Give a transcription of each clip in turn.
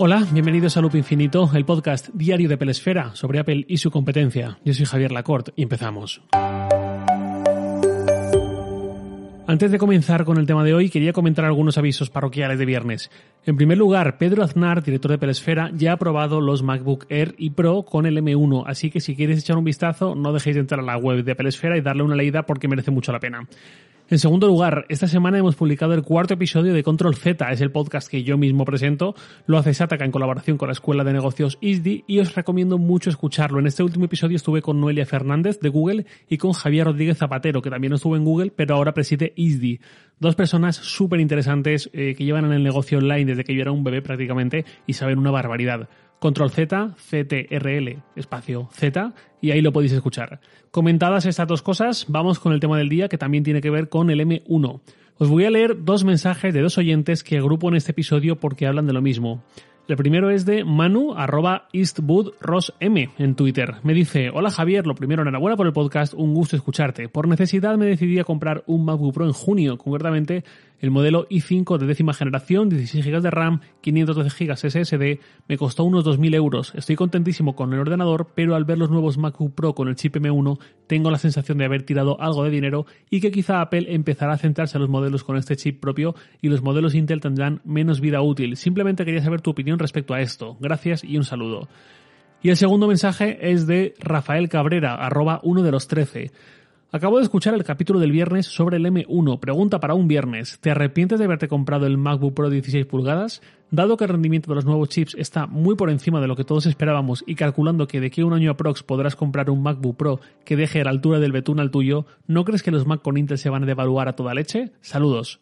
Hola, bienvenidos a Loop Infinito, el podcast diario de Pelesfera sobre Apple y su competencia. Yo soy Javier Lacorte y empezamos. Antes de comenzar con el tema de hoy, quería comentar algunos avisos parroquiales de viernes. En primer lugar, Pedro Aznar, director de Pelesfera, ya ha probado los MacBook Air y Pro con el M1, así que si quieres echar un vistazo, no dejéis de entrar a la web de Pelesfera y darle una leída porque merece mucho la pena. En segundo lugar, esta semana hemos publicado el cuarto episodio de Control Z, es el podcast que yo mismo presento, lo hace Sataka en colaboración con la Escuela de Negocios ISDI y os recomiendo mucho escucharlo. En este último episodio estuve con Noelia Fernández de Google y con Javier Rodríguez Zapatero, que también estuvo en Google, pero ahora preside ISDI. Dos personas súper interesantes eh, que llevan en el negocio online desde que yo era un bebé prácticamente y saben una barbaridad. Control Z, CTRL, espacio Z, y ahí lo podéis escuchar. Comentadas estas dos cosas, vamos con el tema del día que también tiene que ver con el M1. Os voy a leer dos mensajes de dos oyentes que agrupo en este episodio porque hablan de lo mismo. El primero es de Manu, arroba en Twitter. Me dice, hola Javier, lo primero, enhorabuena por el podcast, un gusto escucharte. Por necesidad me decidí a comprar un MacBook Pro en junio, concretamente el modelo i5 de décima generación, 16 GB de RAM, 512 GB SSD, me costó unos 2.000 euros. Estoy contentísimo con el ordenador, pero al ver los nuevos MacBook Pro con el chip M1, tengo la sensación de haber tirado algo de dinero y que quizá Apple empezará a centrarse en los modelos con este chip propio y los modelos Intel tendrán menos vida útil. Simplemente quería saber tu opinión respecto a esto. Gracias y un saludo. Y el segundo mensaje es de Rafael Cabrera, arroba uno de los 13. Acabo de escuchar el capítulo del viernes sobre el M1. Pregunta para un viernes. ¿Te arrepientes de haberte comprado el MacBook Pro 16 pulgadas? Dado que el rendimiento de los nuevos chips está muy por encima de lo que todos esperábamos y calculando que de aquí a un año aprox podrás comprar un MacBook Pro que deje a la altura del betún al tuyo, ¿no crees que los Mac con Intel se van a devaluar a toda leche? Saludos.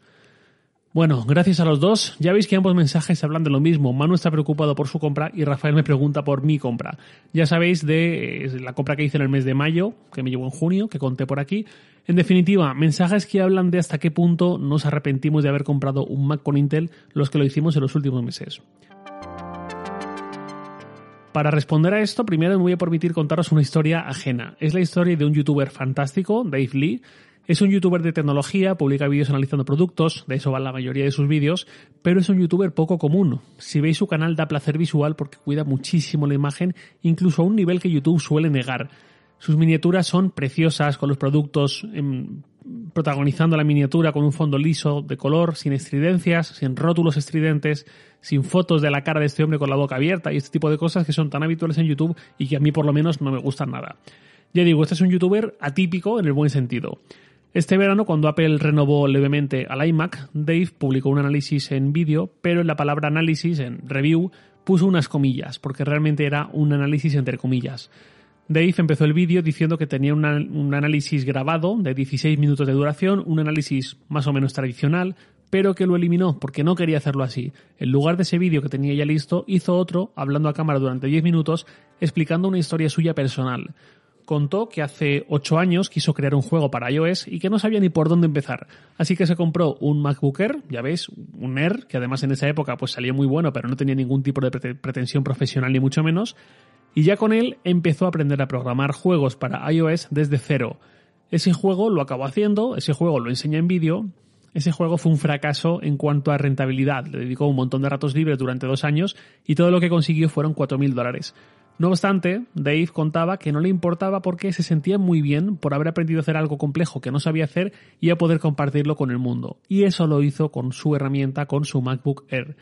Bueno, gracias a los dos. Ya veis que ambos mensajes hablan de lo mismo. Manu está preocupado por su compra y Rafael me pregunta por mi compra. Ya sabéis de eh, la compra que hice en el mes de mayo, que me llevó en junio, que conté por aquí. En definitiva, mensajes que hablan de hasta qué punto nos arrepentimos de haber comprado un Mac con Intel los que lo hicimos en los últimos meses. Para responder a esto, primero me voy a permitir contaros una historia ajena. Es la historia de un youtuber fantástico, Dave Lee, es un youtuber de tecnología, publica vídeos analizando productos, de eso van la mayoría de sus vídeos, pero es un youtuber poco común. Si veis su canal da placer visual porque cuida muchísimo la imagen, incluso a un nivel que YouTube suele negar. Sus miniaturas son preciosas, con los productos em, protagonizando la miniatura con un fondo liso, de color, sin estridencias, sin rótulos estridentes, sin fotos de la cara de este hombre con la boca abierta y este tipo de cosas que son tan habituales en YouTube y que a mí por lo menos no me gustan nada. Ya digo, este es un youtuber atípico en el buen sentido. Este verano, cuando Apple renovó levemente al iMac, Dave publicó un análisis en vídeo, pero en la palabra análisis, en review, puso unas comillas, porque realmente era un análisis entre comillas. Dave empezó el vídeo diciendo que tenía un análisis grabado de 16 minutos de duración, un análisis más o menos tradicional, pero que lo eliminó porque no quería hacerlo así. En lugar de ese vídeo que tenía ya listo, hizo otro hablando a cámara durante 10 minutos explicando una historia suya personal contó que hace 8 años quiso crear un juego para iOS y que no sabía ni por dónde empezar. Así que se compró un MacBook Air, ya veis, un Air, que además en esa época pues salía muy bueno, pero no tenía ningún tipo de pretensión profesional ni mucho menos. Y ya con él empezó a aprender a programar juegos para iOS desde cero. Ese juego lo acabó haciendo, ese juego lo enseña en vídeo. Ese juego fue un fracaso en cuanto a rentabilidad. Le dedicó un montón de ratos libres durante dos años y todo lo que consiguió fueron 4.000 dólares. No obstante, Dave contaba que no le importaba porque se sentía muy bien por haber aprendido a hacer algo complejo que no sabía hacer y a poder compartirlo con el mundo. Y eso lo hizo con su herramienta, con su MacBook Air.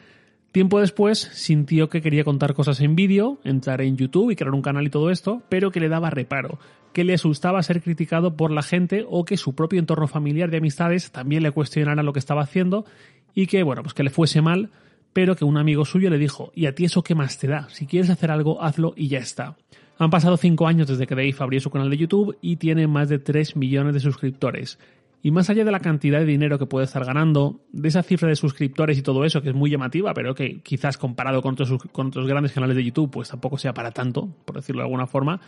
Tiempo después sintió que quería contar cosas en vídeo, entrar en YouTube y crear un canal y todo esto, pero que le daba reparo, que le asustaba ser criticado por la gente o que su propio entorno familiar de amistades también le cuestionara lo que estaba haciendo y que, bueno, pues que le fuese mal pero que un amigo suyo le dijo, ¿y a ti eso qué más te da? Si quieres hacer algo, hazlo y ya está. Han pasado 5 años desde que Dave abrió su canal de YouTube y tiene más de 3 millones de suscriptores. Y más allá de la cantidad de dinero que puede estar ganando, de esa cifra de suscriptores y todo eso, que es muy llamativa, pero que quizás comparado con otros, con otros grandes canales de YouTube, pues tampoco sea para tanto, por decirlo de alguna forma,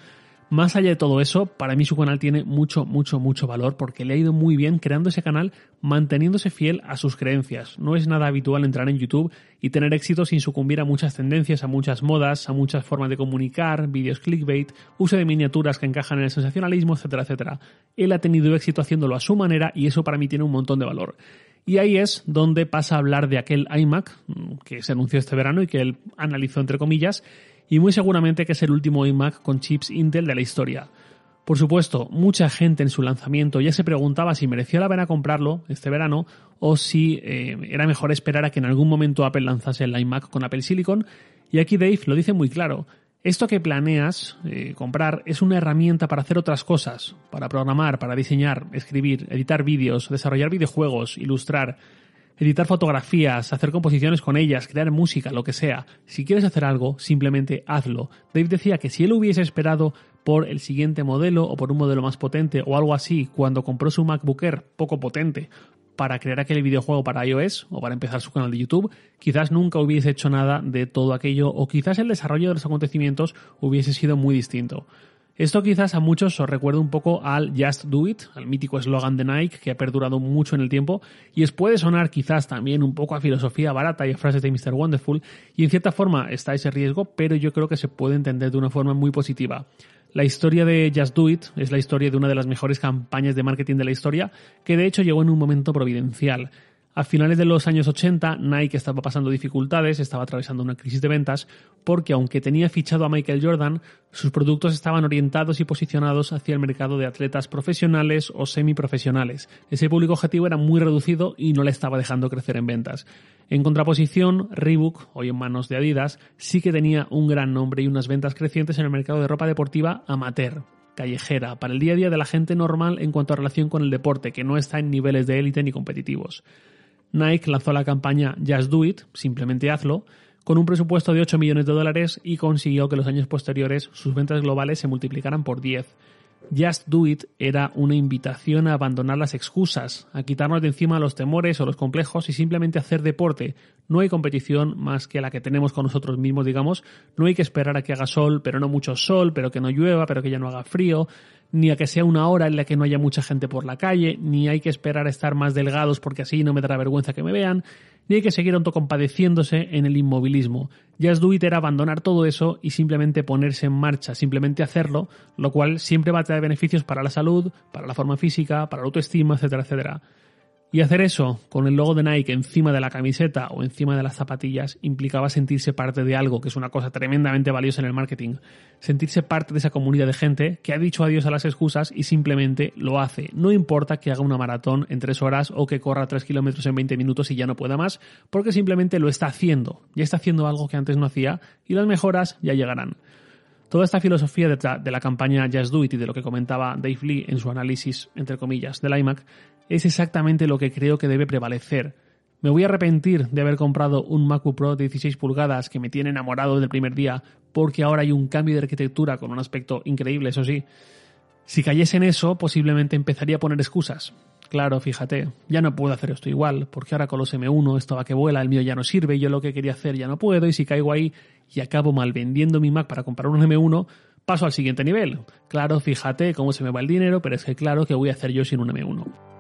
más allá de todo eso, para mí su canal tiene mucho, mucho, mucho valor porque le ha ido muy bien creando ese canal manteniéndose fiel a sus creencias. No es nada habitual entrar en YouTube y tener éxito sin sucumbir a muchas tendencias, a muchas modas, a muchas formas de comunicar, vídeos clickbait, uso de miniaturas que encajan en el sensacionalismo, etcétera, etcétera. Él ha tenido éxito haciéndolo a su manera y eso para mí tiene un montón de valor. Y ahí es donde pasa a hablar de aquel iMac mm, que se anunció este verano y que él analizó entre comillas, y muy seguramente que es el último iMac con chips Intel de la historia. Por supuesto, mucha gente en su lanzamiento ya se preguntaba si merecía la pena comprarlo este verano o si eh, era mejor esperar a que en algún momento Apple lanzase el iMac con Apple Silicon. Y aquí Dave lo dice muy claro. Esto que planeas eh, comprar es una herramienta para hacer otras cosas, para programar, para diseñar, escribir, editar vídeos, desarrollar videojuegos, ilustrar, editar fotografías, hacer composiciones con ellas, crear música, lo que sea. Si quieres hacer algo, simplemente hazlo. Dave decía que si él hubiese esperado por el siguiente modelo o por un modelo más potente o algo así cuando compró su MacBook Air poco potente para crear aquel videojuego para iOS o para empezar su canal de YouTube, quizás nunca hubiese hecho nada de todo aquello o quizás el desarrollo de los acontecimientos hubiese sido muy distinto. Esto quizás a muchos os recuerda un poco al Just Do It, al mítico eslogan de Nike que ha perdurado mucho en el tiempo y os puede sonar quizás también un poco a filosofía barata y a frases de Mr. Wonderful y en cierta forma está ese riesgo, pero yo creo que se puede entender de una forma muy positiva. La historia de Just Do It es la historia de una de las mejores campañas de marketing de la historia, que de hecho llegó en un momento providencial. A finales de los años 80, Nike estaba pasando dificultades, estaba atravesando una crisis de ventas, porque aunque tenía fichado a Michael Jordan, sus productos estaban orientados y posicionados hacia el mercado de atletas profesionales o semiprofesionales. Ese público objetivo era muy reducido y no le estaba dejando crecer en ventas. En contraposición, Reebok, hoy en manos de Adidas, sí que tenía un gran nombre y unas ventas crecientes en el mercado de ropa deportiva amateur, callejera, para el día a día de la gente normal en cuanto a relación con el deporte, que no está en niveles de élite ni competitivos. Nike lanzó la campaña Just Do It, simplemente hazlo, con un presupuesto de 8 millones de dólares y consiguió que los años posteriores sus ventas globales se multiplicaran por 10. Just Do It era una invitación a abandonar las excusas, a quitarnos de encima los temores o los complejos y simplemente hacer deporte. No hay competición más que la que tenemos con nosotros mismos, digamos. No hay que esperar a que haga sol, pero no mucho sol, pero que no llueva, pero que ya no haga frío ni a que sea una hora en la que no haya mucha gente por la calle, ni hay que esperar a estar más delgados porque así no me dará vergüenza que me vean, ni hay que seguir autocompadeciéndose en el inmovilismo. Just Do It abandonar todo eso y simplemente ponerse en marcha, simplemente hacerlo, lo cual siempre va a traer beneficios para la salud, para la forma física, para la autoestima, etcétera, etcétera. Y hacer eso con el logo de Nike encima de la camiseta o encima de las zapatillas implicaba sentirse parte de algo, que es una cosa tremendamente valiosa en el marketing. Sentirse parte de esa comunidad de gente que ha dicho adiós a las excusas y simplemente lo hace. No importa que haga una maratón en tres horas o que corra tres kilómetros en 20 minutos y ya no pueda más, porque simplemente lo está haciendo. Ya está haciendo algo que antes no hacía y las mejoras ya llegarán. Toda esta filosofía de, la campaña Just Do It y de lo que comentaba Dave Lee en su análisis, entre comillas, del iMac, es exactamente lo que creo que debe prevalecer. Me voy a arrepentir de haber comprado un MacBook Pro de 16 pulgadas que me tiene enamorado desde el primer día, porque ahora hay un cambio de arquitectura con un aspecto increíble, eso sí. Si cayese en eso, posiblemente empezaría a poner excusas. Claro, fíjate, ya no puedo hacer esto igual, porque ahora con los M1 esto va que vuela, el mío ya no sirve, yo lo que quería hacer ya no puedo, y si caigo ahí y acabo mal vendiendo mi Mac para comprar un M1, paso al siguiente nivel. Claro, fíjate cómo se me va el dinero, pero es que claro que voy a hacer yo sin un M1.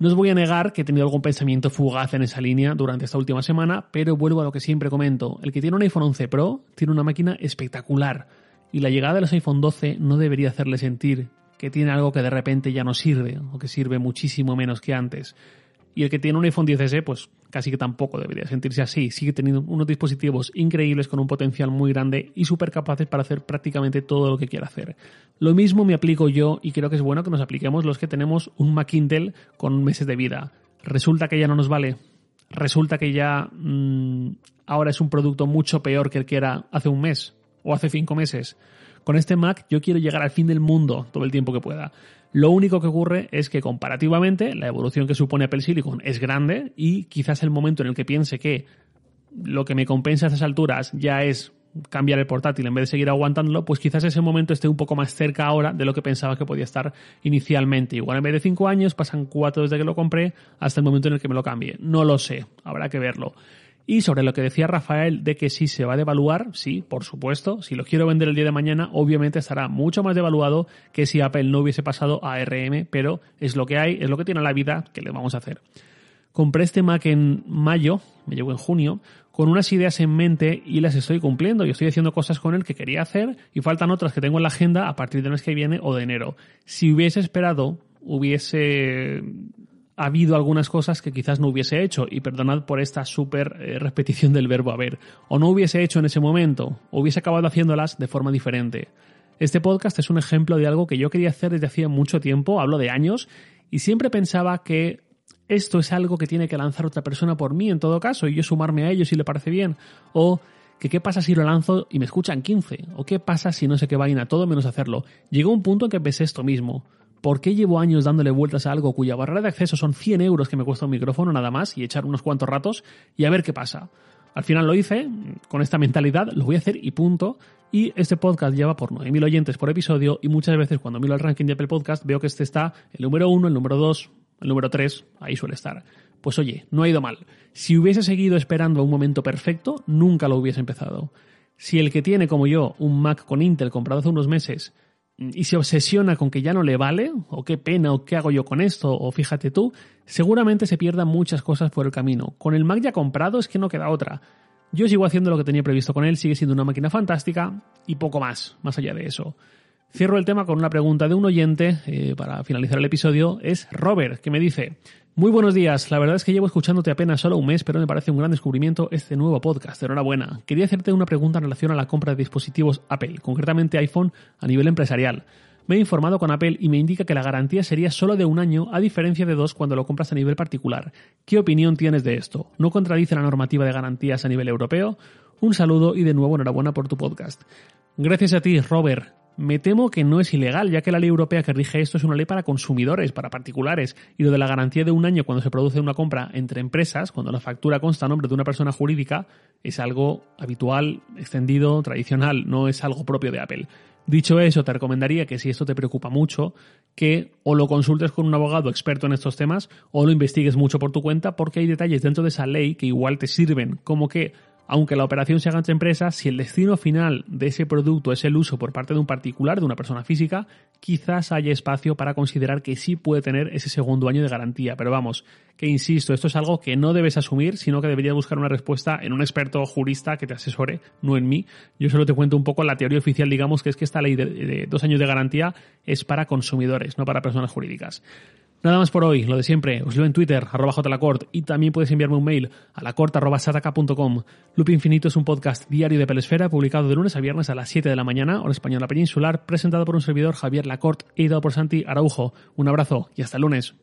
No os voy a negar que he tenido algún pensamiento fugaz en esa línea durante esta última semana, pero vuelvo a lo que siempre comento. El que tiene un iPhone 11 Pro tiene una máquina espectacular y la llegada de los iPhone 12 no debería hacerle sentir que tiene algo que de repente ya no sirve o que sirve muchísimo menos que antes. Y el que tiene un iPhone 10S, pues casi que tampoco debería sentirse así. Sigue teniendo unos dispositivos increíbles con un potencial muy grande y súper capaces para hacer prácticamente todo lo que quiera hacer. Lo mismo me aplico yo y creo que es bueno que nos apliquemos los que tenemos un Mac Intel con meses de vida. Resulta que ya no nos vale. Resulta que ya mm, ahora es un producto mucho peor que el que era hace un mes o hace cinco meses. Con este Mac yo quiero llegar al fin del mundo todo el tiempo que pueda. Lo único que ocurre es que comparativamente la evolución que supone Apple Silicon es grande y quizás el momento en el que piense que lo que me compensa a estas alturas ya es cambiar el portátil en vez de seguir aguantándolo, pues quizás ese momento esté un poco más cerca ahora de lo que pensaba que podía estar inicialmente. Igual en vez de cinco años pasan cuatro desde que lo compré hasta el momento en el que me lo cambie. No lo sé, habrá que verlo. Y sobre lo que decía Rafael de que si se va a devaluar, sí, por supuesto. Si lo quiero vender el día de mañana, obviamente estará mucho más devaluado que si Apple no hubiese pasado a RM, pero es lo que hay, es lo que tiene la vida, que le vamos a hacer. Compré este Mac en mayo, me llegó en junio, con unas ideas en mente y las estoy cumpliendo. Y estoy haciendo cosas con él que quería hacer y faltan otras que tengo en la agenda a partir del mes que viene o de enero. Si hubiese esperado, hubiese ha habido algunas cosas que quizás no hubiese hecho, y perdonad por esta súper eh, repetición del verbo haber, o no hubiese hecho en ese momento, o hubiese acabado haciéndolas de forma diferente. Este podcast es un ejemplo de algo que yo quería hacer desde hacía mucho tiempo, hablo de años, y siempre pensaba que esto es algo que tiene que lanzar otra persona por mí en todo caso, y yo sumarme a ellos si le parece bien, o que qué pasa si lo lanzo y me escuchan 15, o qué pasa si no sé qué vaina, todo menos hacerlo. Llegó un punto en que pensé esto mismo. ¿Por qué llevo años dándole vueltas a algo cuya barrera de acceso son 100 euros que me cuesta un micrófono nada más y echar unos cuantos ratos y a ver qué pasa? Al final lo hice, con esta mentalidad, lo voy a hacer y punto. Y este podcast lleva por 9.000 oyentes por episodio y muchas veces cuando miro el ranking de Apple Podcast veo que este está el número 1, el número 2, el número 3, ahí suele estar. Pues oye, no ha ido mal. Si hubiese seguido esperando un momento perfecto, nunca lo hubiese empezado. Si el que tiene, como yo, un Mac con Intel comprado hace unos meses y se obsesiona con que ya no le vale, o qué pena, o qué hago yo con esto, o fíjate tú, seguramente se pierdan muchas cosas por el camino. Con el Mac ya comprado es que no queda otra. Yo sigo haciendo lo que tenía previsto con él, sigue siendo una máquina fantástica y poco más, más allá de eso. Cierro el tema con una pregunta de un oyente eh, para finalizar el episodio. Es Robert, que me dice, muy buenos días, la verdad es que llevo escuchándote apenas solo un mes, pero me parece un gran descubrimiento este nuevo podcast. Enhorabuena. Quería hacerte una pregunta en relación a la compra de dispositivos Apple, concretamente iPhone a nivel empresarial. Me he informado con Apple y me indica que la garantía sería solo de un año, a diferencia de dos cuando lo compras a nivel particular. ¿Qué opinión tienes de esto? ¿No contradice la normativa de garantías a nivel europeo? Un saludo y de nuevo enhorabuena por tu podcast. Gracias a ti, Robert. Me temo que no es ilegal, ya que la ley europea que rige esto es una ley para consumidores, para particulares, y lo de la garantía de un año cuando se produce una compra entre empresas, cuando la factura consta a nombre de una persona jurídica, es algo habitual, extendido, tradicional, no es algo propio de Apple. Dicho eso, te recomendaría que si esto te preocupa mucho, que o lo consultes con un abogado experto en estos temas o lo investigues mucho por tu cuenta porque hay detalles dentro de esa ley que igual te sirven, como que aunque la operación se haga entre empresas, si el destino final de ese producto es el uso por parte de un particular, de una persona física, quizás haya espacio para considerar que sí puede tener ese segundo año de garantía. Pero vamos, que insisto, esto es algo que no debes asumir, sino que deberías buscar una respuesta en un experto jurista que te asesore, no en mí. Yo solo te cuento un poco la teoría oficial, digamos, que es que esta ley de, dos años de garantía es para consumidores, no para personas jurídicas. Nada más por hoy, lo de siempre, os leo en Twitter, arroba jlacort, y también puedes enviarme un mail a lacort.sataka.com. Loop Infinito es un podcast diario de Pelesfera, publicado de lunes a viernes a las 7 de la mañana, hora española peninsular, presentado por un servidor Javier Lacort, editado por Santi Araujo. Un abrazo y hasta el lunes.